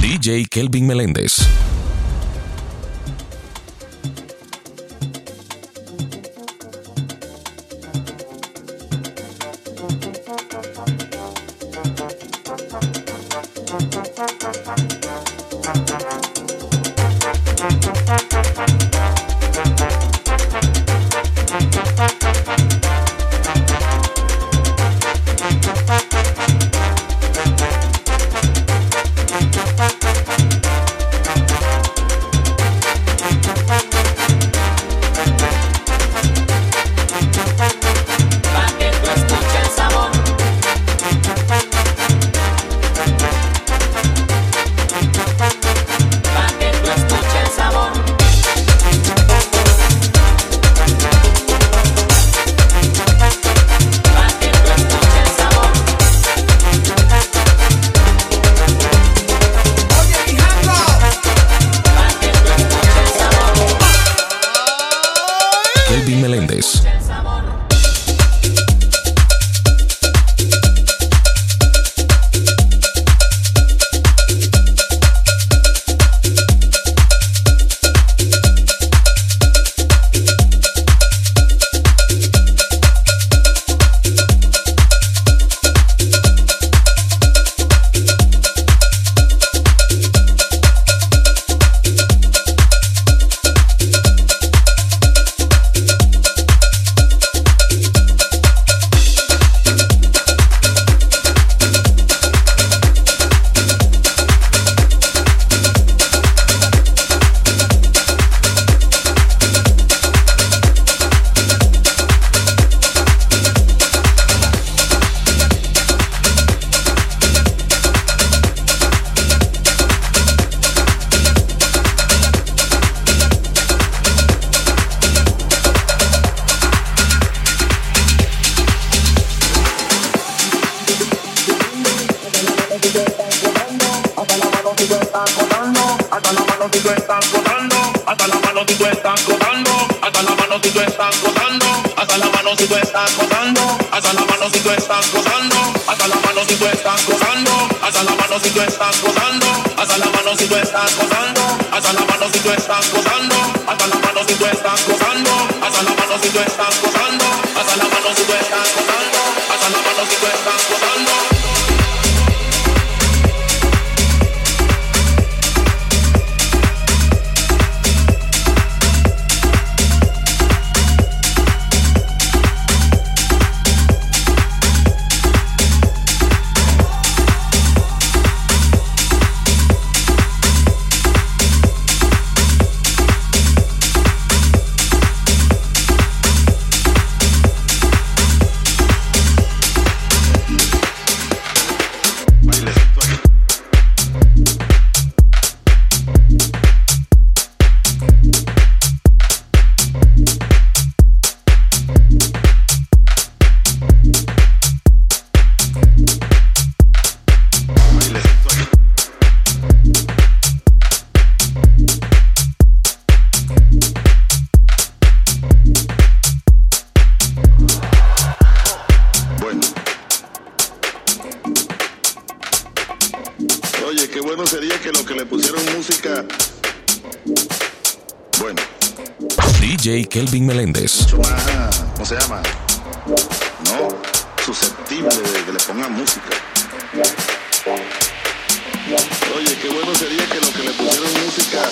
DJ Kelvin Meléndez. estás gozando, hasta la mano si tú estás gozando, hasta la mano si tú estás gozando, hasta la mano si tú estás gozando, hasta la mano si tú estás gozando, hasta la mano si tú estás gozando, hasta la mano si tú estás gozando, hasta la mano si tú estás gozando, hasta la mano si tú estás gozando. oye, qué bueno sería que los que le pusieron música. Bueno. DJ Kelvin Meléndez. Mucho más, ¿cómo se llama? No, susceptible de que le pongan música. Oye, qué bueno sería que los que le pusieron música.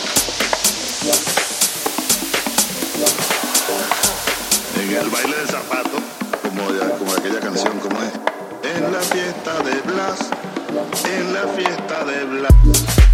En el baile de zapato, como, ya, como aquella canción, como es. En la fiesta de Blas en la fiesta de Blas.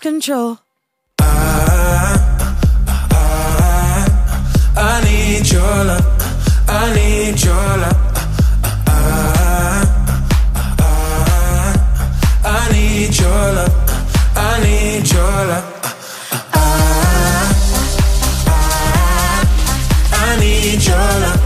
Lose control? I need your love. I need your love. I, I, I need your love. I need your love. I, I, I need your love.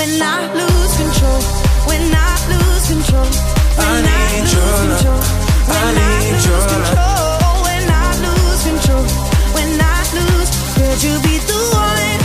When I lose control? When I lose control? When I, need lose your love. control? I need lose your love. control? Oh, when I lose control? When I lose, could you be the one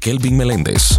Kelvin Meléndez.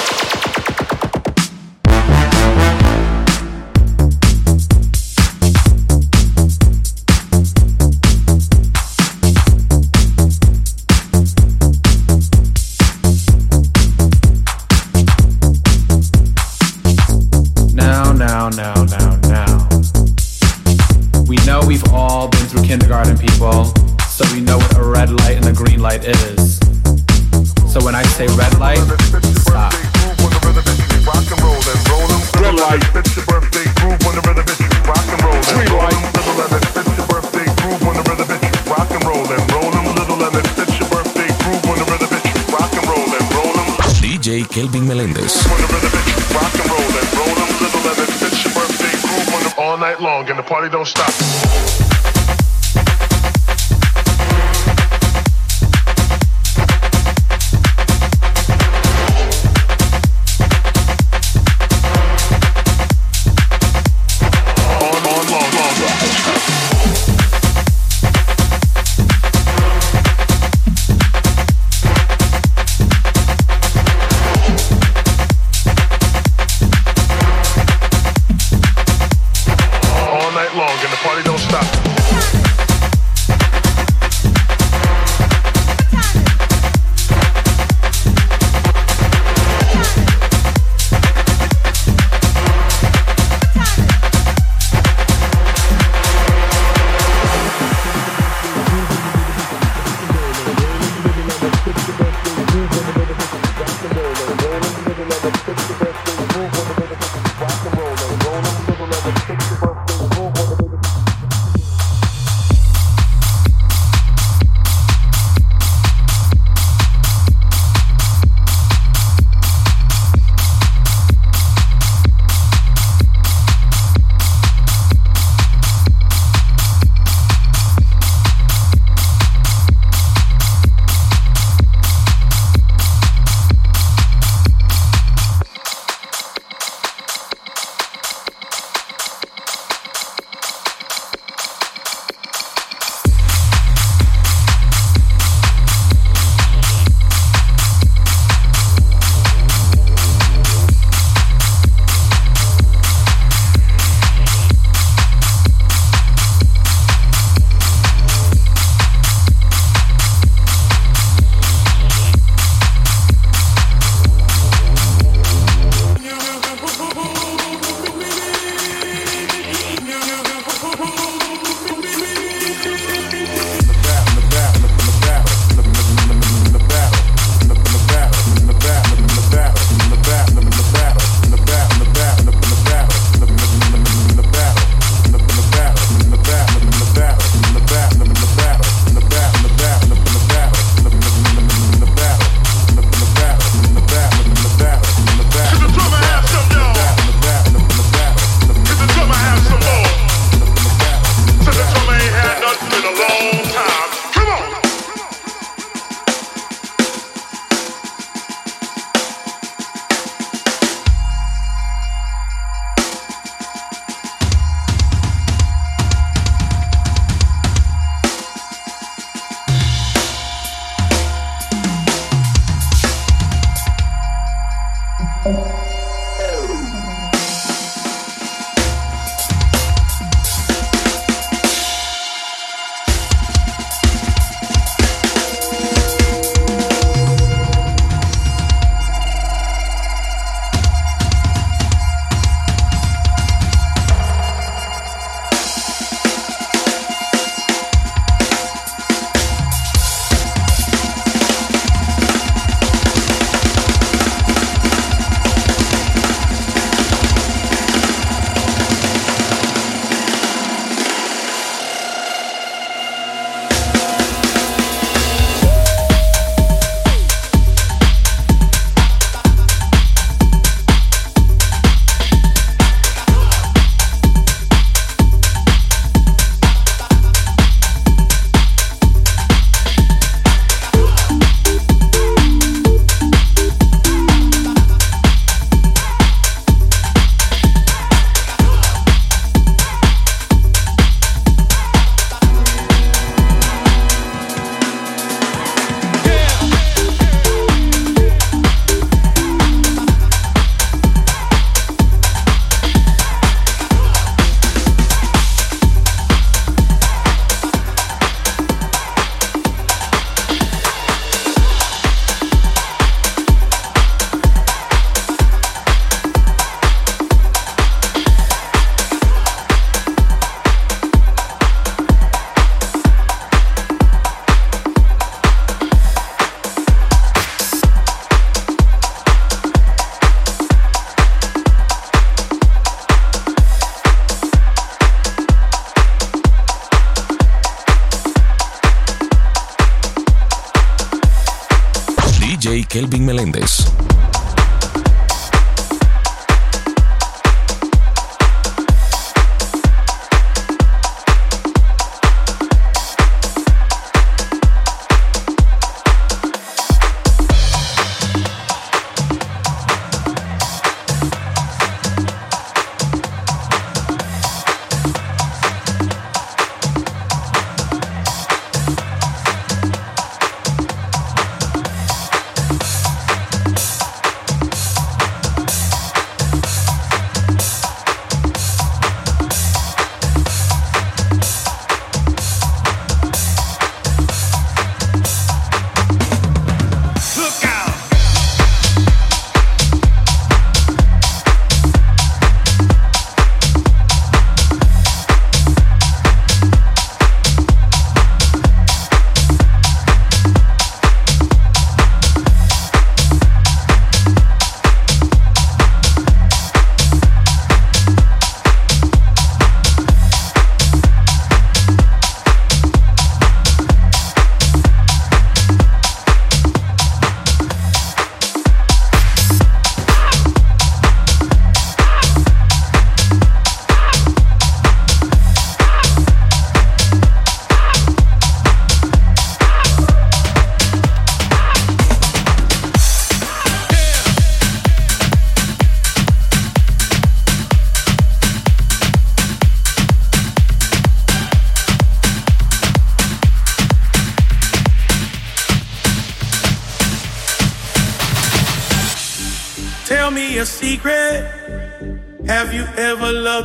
Kelvin Meléndez. All night long and the party don't stop.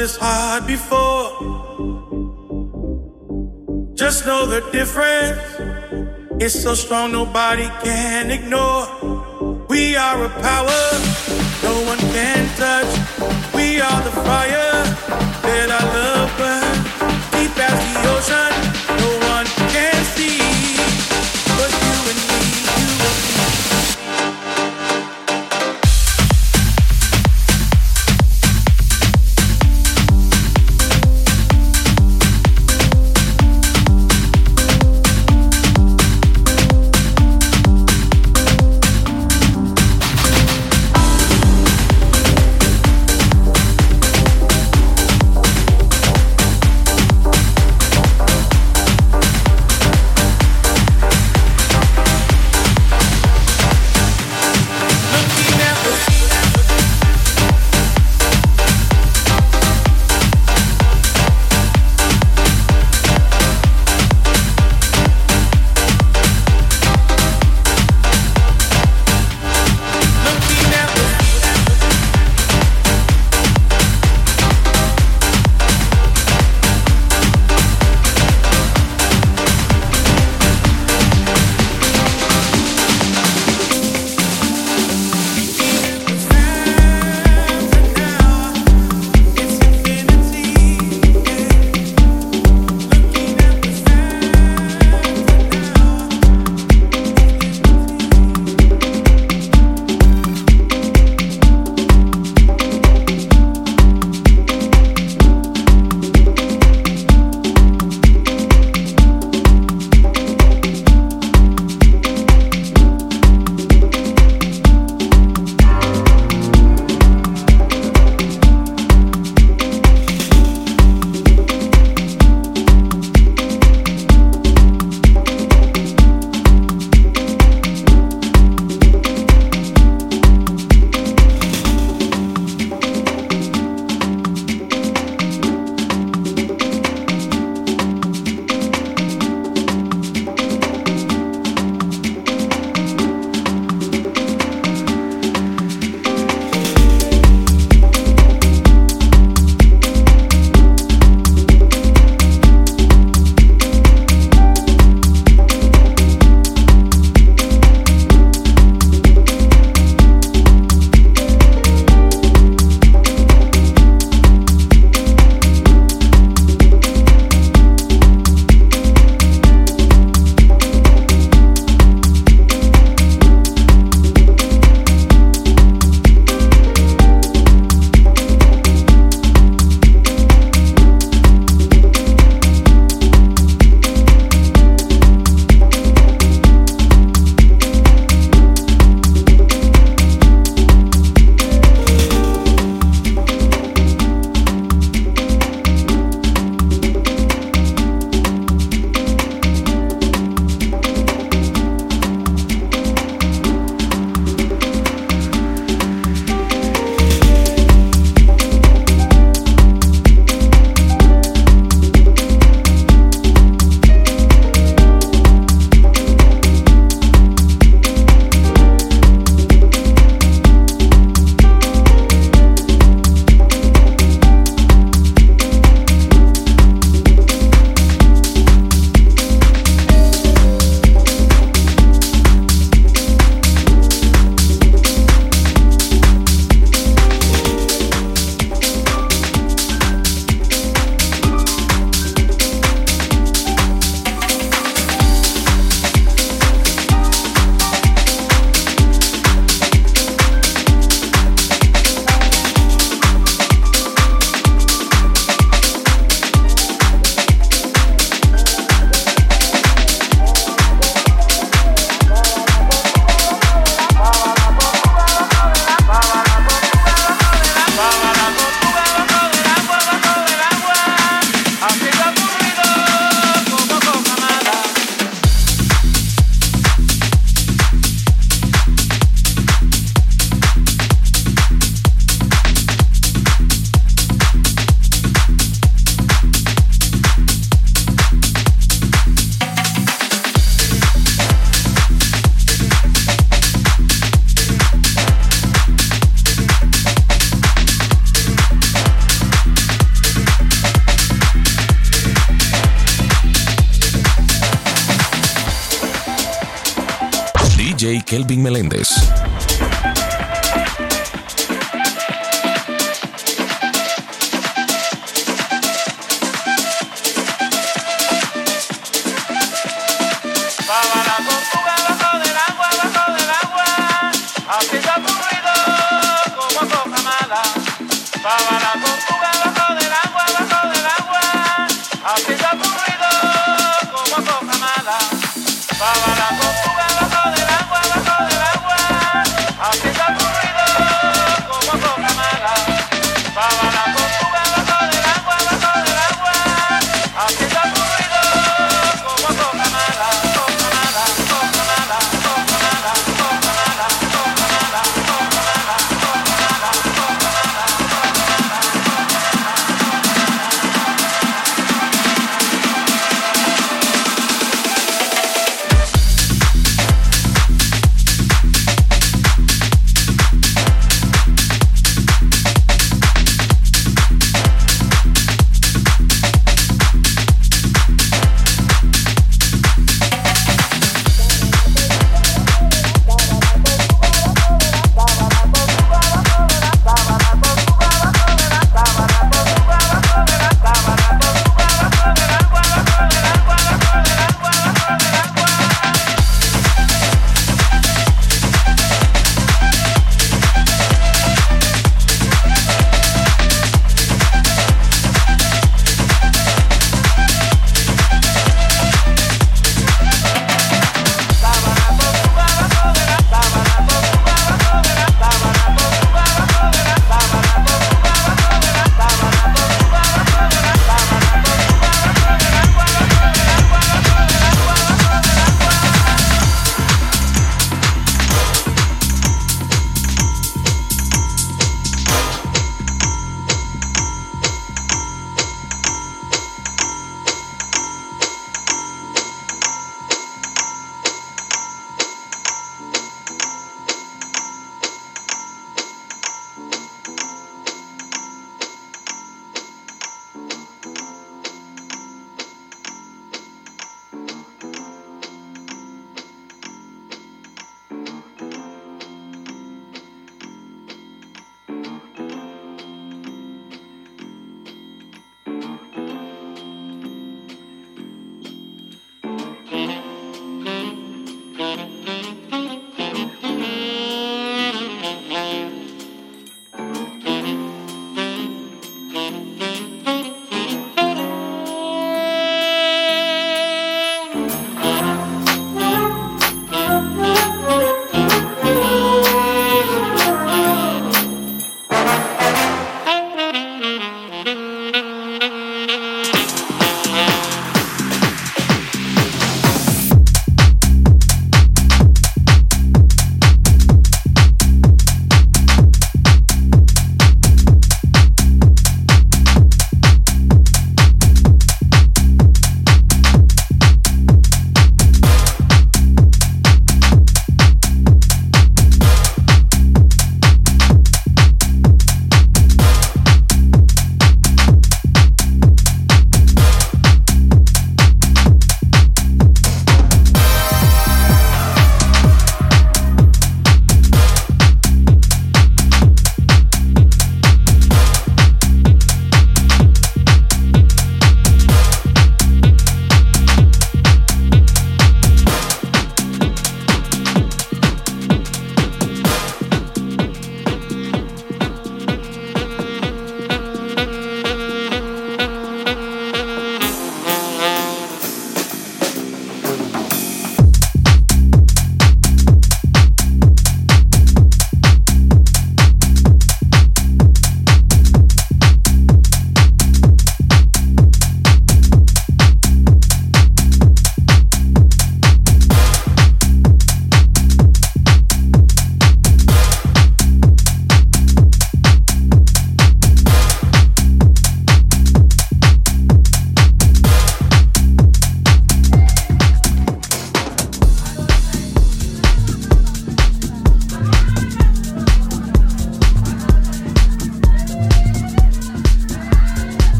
This hard before? Just know the difference. It's so strong, nobody can ignore. We are a power no one can touch. We are the fire that I love burn deep as the ocean. DJ Kelvin Meléndez.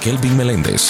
Kelvin Meléndez.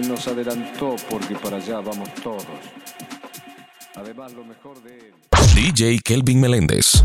Nos adelantó porque para allá vamos todos. Además, lo mejor de. DJ Kelvin Meléndez.